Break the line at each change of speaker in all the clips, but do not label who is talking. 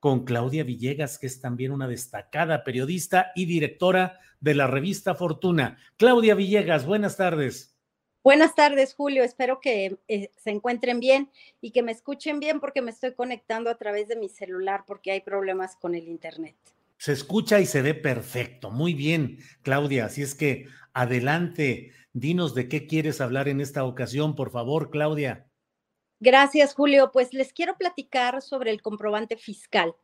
con Claudia Villegas, que es también una destacada periodista y directora de la revista Fortuna. Claudia Villegas, buenas tardes.
Buenas tardes, Julio. Espero que eh, se encuentren bien y que me escuchen bien porque me estoy conectando a través de mi celular porque hay problemas con el Internet.
Se escucha y se ve perfecto. Muy bien, Claudia. Así es que adelante, dinos de qué quieres hablar en esta ocasión, por favor, Claudia.
Gracias, Julio. Pues les quiero platicar sobre el comprobante fiscal.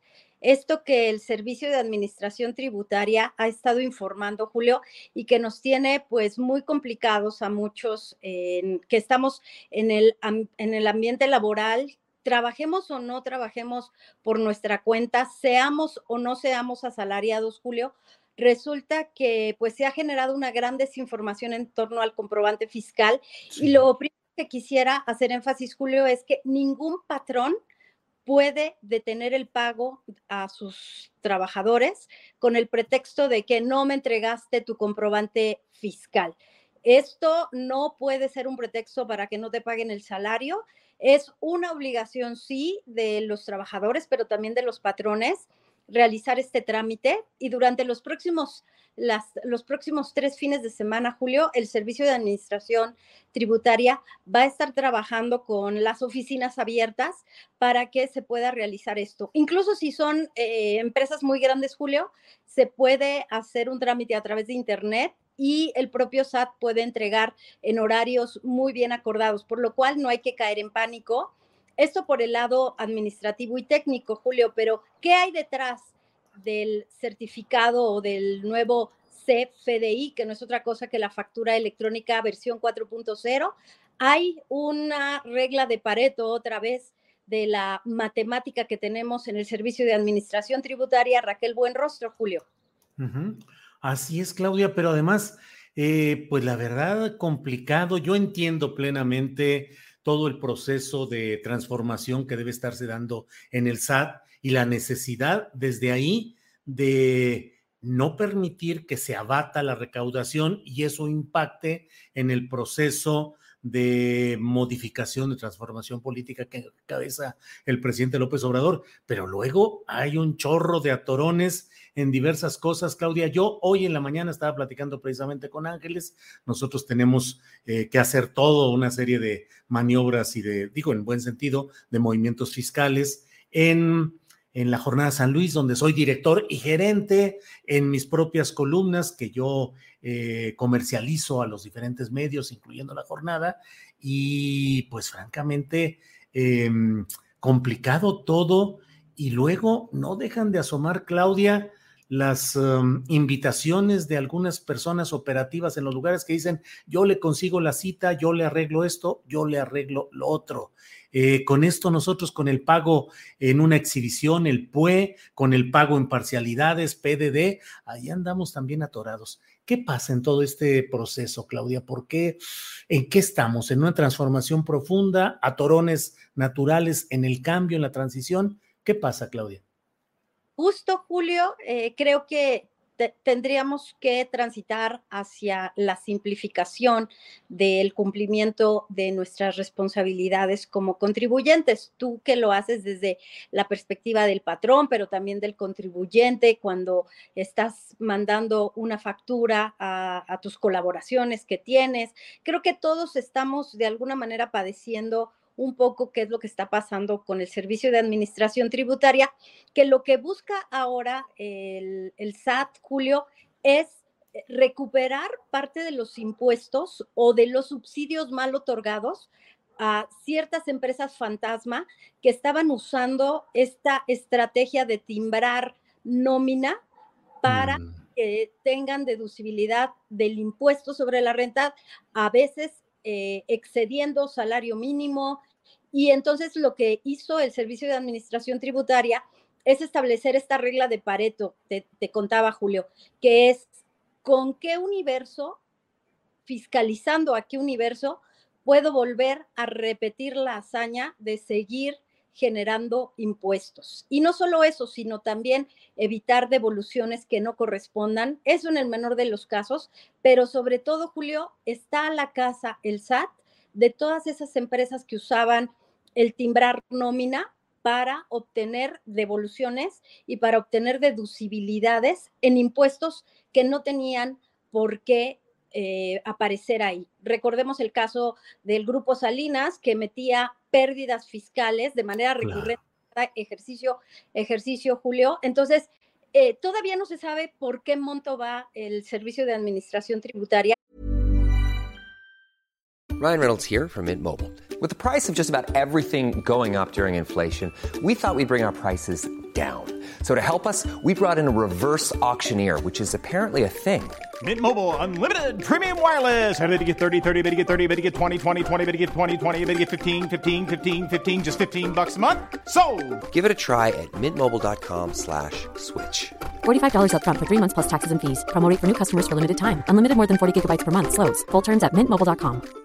Esto que el Servicio de Administración Tributaria ha estado informando, Julio, y que nos tiene pues muy complicados a muchos que estamos en el, en el ambiente laboral, trabajemos o no trabajemos por nuestra cuenta, seamos o no seamos asalariados, Julio, resulta que pues se ha generado una gran desinformación en torno al comprobante fiscal y lo primero que quisiera hacer énfasis, Julio, es que ningún patrón puede detener el pago a sus trabajadores con el pretexto de que no me entregaste tu comprobante fiscal. Esto no puede ser un pretexto para que no te paguen el salario. Es una obligación, sí, de los trabajadores, pero también de los patrones realizar este trámite y durante los próximos los próximos tres fines de semana, Julio, el Servicio de Administración Tributaria va a estar trabajando con las oficinas abiertas para que se pueda realizar esto. Incluso si son eh, empresas muy grandes, Julio, se puede hacer un trámite a través de Internet y el propio SAT puede entregar en horarios muy bien acordados, por lo cual no hay que caer en pánico. Esto por el lado administrativo y técnico, Julio, pero ¿qué hay detrás? del certificado o del nuevo CFDI, que no es otra cosa que la factura electrónica versión 4.0. Hay una regla de Pareto otra vez de la matemática que tenemos en el Servicio de Administración Tributaria, Raquel Buenrostro, Julio.
Así es, Claudia, pero además, eh, pues la verdad, complicado. Yo entiendo plenamente todo el proceso de transformación que debe estarse dando en el SAT y la necesidad desde ahí de no permitir que se abata la recaudación y eso impacte en el proceso de modificación, de transformación política que cabeza el presidente López Obrador, pero luego hay un chorro de atorones en diversas cosas. Claudia, yo hoy en la mañana estaba platicando precisamente con Ángeles, nosotros tenemos eh, que hacer todo una serie de maniobras y de, digo en buen sentido, de movimientos fiscales en en la Jornada San Luis, donde soy director y gerente en mis propias columnas que yo eh, comercializo a los diferentes medios, incluyendo la jornada. Y pues francamente, em, complicado todo. Y luego no dejan de asomar, Claudia, las em, invitaciones de algunas personas operativas en los lugares que dicen, yo le consigo la cita, yo le arreglo esto, yo le arreglo lo otro. Eh, con esto nosotros, con el pago en una exhibición, el PUE, con el pago en parcialidades, PDD, ahí andamos también atorados. ¿Qué pasa en todo este proceso, Claudia? ¿Por qué? ¿En qué estamos? ¿En una transformación profunda? ¿Atorones naturales en el cambio, en la transición? ¿Qué pasa, Claudia?
Justo, Julio, eh, creo que tendríamos que transitar hacia la simplificación del cumplimiento de nuestras responsabilidades como contribuyentes. Tú que lo haces desde la perspectiva del patrón, pero también del contribuyente, cuando estás mandando una factura a, a tus colaboraciones que tienes. Creo que todos estamos de alguna manera padeciendo un poco qué es lo que está pasando con el Servicio de Administración Tributaria, que lo que busca ahora el, SAT, Julio, es recuperar parte de los impuestos o de los subsidios mal otorgados a ciertas empresas fantasma que estaban usando esta estrategia de timbrar nómina para mm. que tengan deducibilidad del impuesto sobre la renta, a veces eh, excediendo salario mínimo. Y entonces lo que hizo el Servicio de Administración Tributaria es establecer esta regla de Pareto, te, te contaba Julio, que es con qué universo, fiscalizando a qué universo, puedo volver a repetir la hazaña de seguir generando impuestos. Y no solo eso, sino también evitar devoluciones que no correspondan. Eso en el menor de los casos, pero sobre todo, Julio, está a la casa el SAT de todas esas empresas que usaban el timbrar nómina para obtener devoluciones y para obtener deducibilidades en impuestos que no tenían por qué eh, aparecer ahí. Recordemos el caso del grupo Salinas que metía pérdidas fiscales de manera recurrente, ejercicio, ejercicio, Julio. Entonces, eh, todavía no se sabe por qué monto va el servicio de administración tributaria.
Ryan Reynolds here from Mint Mobile. With the price of just about everything going up during inflation, we thought we'd bring our prices down. So to help us, we brought in a reverse auctioneer, which is apparently a thing.
Mint Mobile unlimited premium wireless. Ready to get 30, 30, bit to get 30, bit to get 20, 20, 20, bit to get 20, 20, bit to get 15, 15, 15, 15 just 15 bucks a month. So,
Give it a try at mintmobile.com/switch. slash
$45 up front for 3 months plus taxes and fees. Promo for new customers for limited time. Unlimited more than 40 gigabytes per month slows. Full terms at mintmobile.com.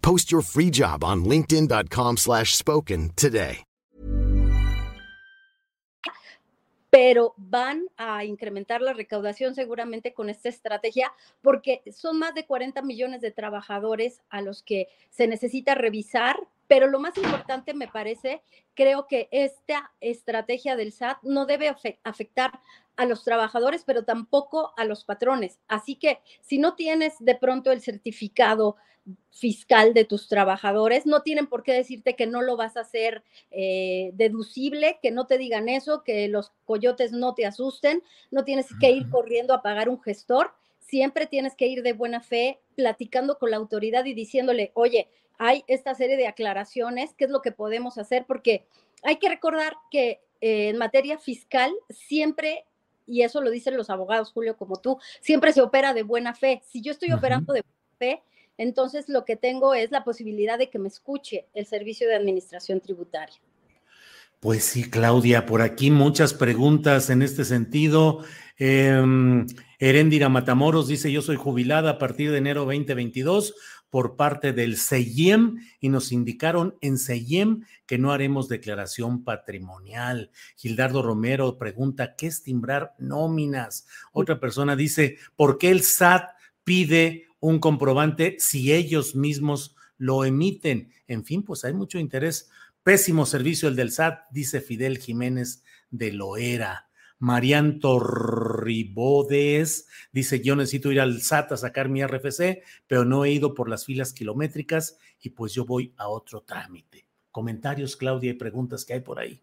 Post your free job on linkedin.com/spoken today.
Pero van a incrementar la recaudación seguramente con esta estrategia porque son más de 40 millones de trabajadores a los que se necesita revisar pero lo más importante me parece, creo que esta estrategia del SAT no debe afectar a los trabajadores, pero tampoco a los patrones. Así que si no tienes de pronto el certificado fiscal de tus trabajadores, no tienen por qué decirte que no lo vas a hacer eh, deducible, que no te digan eso, que los coyotes no te asusten, no tienes que ir corriendo a pagar un gestor, siempre tienes que ir de buena fe platicando con la autoridad y diciéndole, oye, hay esta serie de aclaraciones, qué es lo que podemos hacer, porque hay que recordar que eh, en materia fiscal siempre, y eso lo dicen los abogados, Julio, como tú, siempre se opera de buena fe. Si yo estoy operando de buena fe, entonces lo que tengo es la posibilidad de que me escuche el Servicio de Administración Tributaria.
Pues sí, Claudia, por aquí muchas preguntas en este sentido. Eh, Herendira Matamoros dice, yo soy jubilada a partir de enero 2022 por parte del CEIEM y nos indicaron en CEIEM que no haremos declaración patrimonial. Gildardo Romero pregunta, ¿qué es timbrar nóminas? Otra persona dice, ¿por qué el SAT pide un comprobante si ellos mismos lo emiten? En fin, pues hay mucho interés. Pésimo servicio el del SAT, dice Fidel Jiménez de Loera. Marian Torribodes dice, yo necesito ir al SAT a sacar mi RFC, pero no he ido por las filas kilométricas y pues yo voy a otro trámite. Comentarios, Claudia, y preguntas que hay por ahí.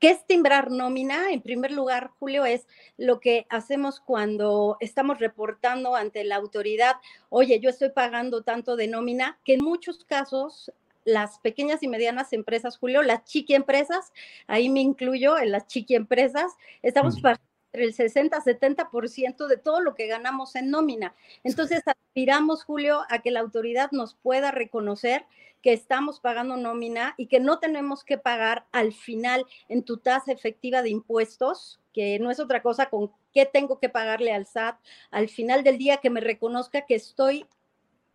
¿Qué es timbrar nómina? En primer lugar, Julio, es lo que hacemos cuando estamos reportando ante la autoridad, oye, yo estoy pagando tanto de nómina, que en muchos casos las pequeñas y medianas empresas, Julio, las chiqui empresas, ahí me incluyo en las chiqui empresas, estamos pagando entre el 60-70% de todo lo que ganamos en nómina. Entonces, aspiramos, Julio, a que la autoridad nos pueda reconocer que estamos pagando nómina y que no tenemos que pagar al final en tu tasa efectiva de impuestos, que no es otra cosa con qué tengo que pagarle al SAT al final del día que me reconozca que estoy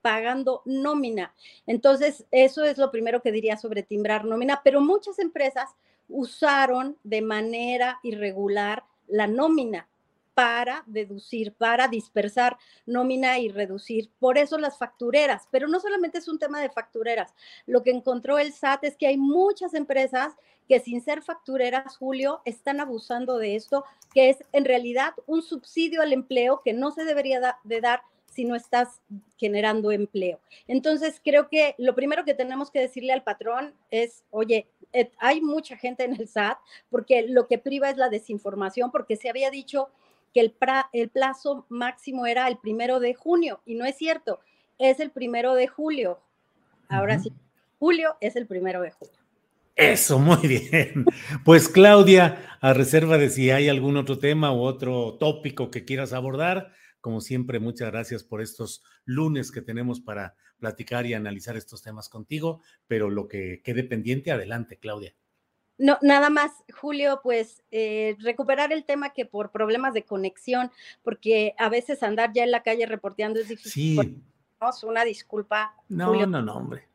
pagando nómina. Entonces, eso es lo primero que diría sobre timbrar nómina, pero muchas empresas usaron de manera irregular la nómina para deducir, para dispersar nómina y reducir. Por eso las factureras, pero no solamente es un tema de factureras. Lo que encontró el SAT es que hay muchas empresas que sin ser factureras, Julio, están abusando de esto, que es en realidad un subsidio al empleo que no se debería de dar si no estás generando empleo. Entonces, creo que lo primero que tenemos que decirle al patrón es, oye, eh, hay mucha gente en el SAT porque lo que priva es la desinformación, porque se había dicho que el, el plazo máximo era el primero de junio y no es cierto, es el primero de julio. Ahora sí, julio es el primero de julio.
Eso, muy bien. Pues Claudia, a reserva de si hay algún otro tema u otro tópico que quieras abordar, como siempre, muchas gracias por estos lunes que tenemos para platicar y analizar estos temas contigo, pero lo que quede pendiente, adelante, Claudia.
No, nada más, Julio, pues eh, recuperar el tema que por problemas de conexión, porque a veces andar ya en la calle reporteando es difícil. Sí. Una disculpa.
No, no, no, hombre.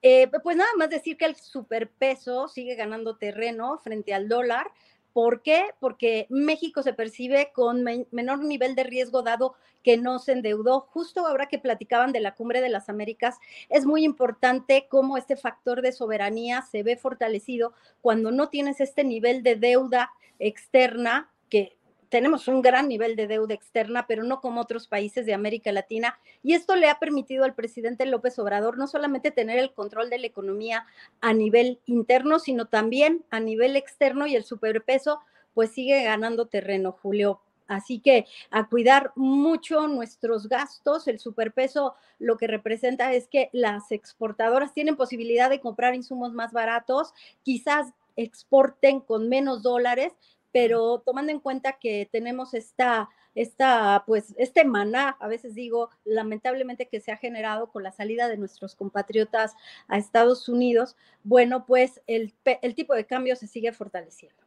Eh, pues nada más decir que el superpeso sigue ganando terreno frente al dólar. ¿Por qué? Porque México se percibe con menor nivel de riesgo dado que no se endeudó. Justo ahora que platicaban de la cumbre de las Américas, es muy importante cómo este factor de soberanía se ve fortalecido cuando no tienes este nivel de deuda externa que tenemos un gran nivel de deuda externa, pero no como otros países de América Latina. Y esto le ha permitido al presidente López Obrador no solamente tener el control de la economía a nivel interno, sino también a nivel externo y el superpeso pues sigue ganando terreno, Julio. Así que a cuidar mucho nuestros gastos. El superpeso lo que representa es que las exportadoras tienen posibilidad de comprar insumos más baratos, quizás exporten con menos dólares, pero tomando en cuenta que tenemos esta, esta, pues, este maná, a veces digo, lamentablemente que se ha generado con la salida de nuestros compatriotas a Estados Unidos, bueno, pues el, el tipo de cambio se sigue fortaleciendo.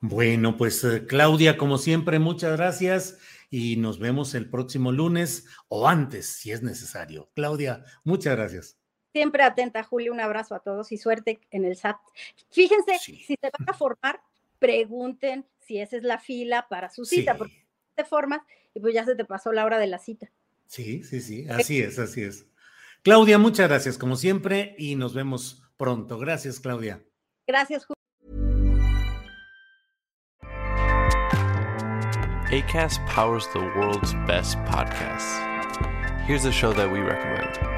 Bueno, pues eh, Claudia, como siempre, muchas gracias y nos vemos el próximo lunes o antes, si es necesario. Claudia, muchas gracias.
Siempre atenta, Julio. Un abrazo a todos y suerte en el SAT. Fíjense, si se van a formar, pregunten si esa es la fila para su cita, porque te formas y pues ya se te pasó la hora de la cita.
Sí, sí, sí, así es, así es. Claudia, muchas gracias como siempre y nos vemos pronto. Gracias, Claudia.
Gracias, Julio.
ACAST powers the world's best podcasts. Here's a show that we recommend.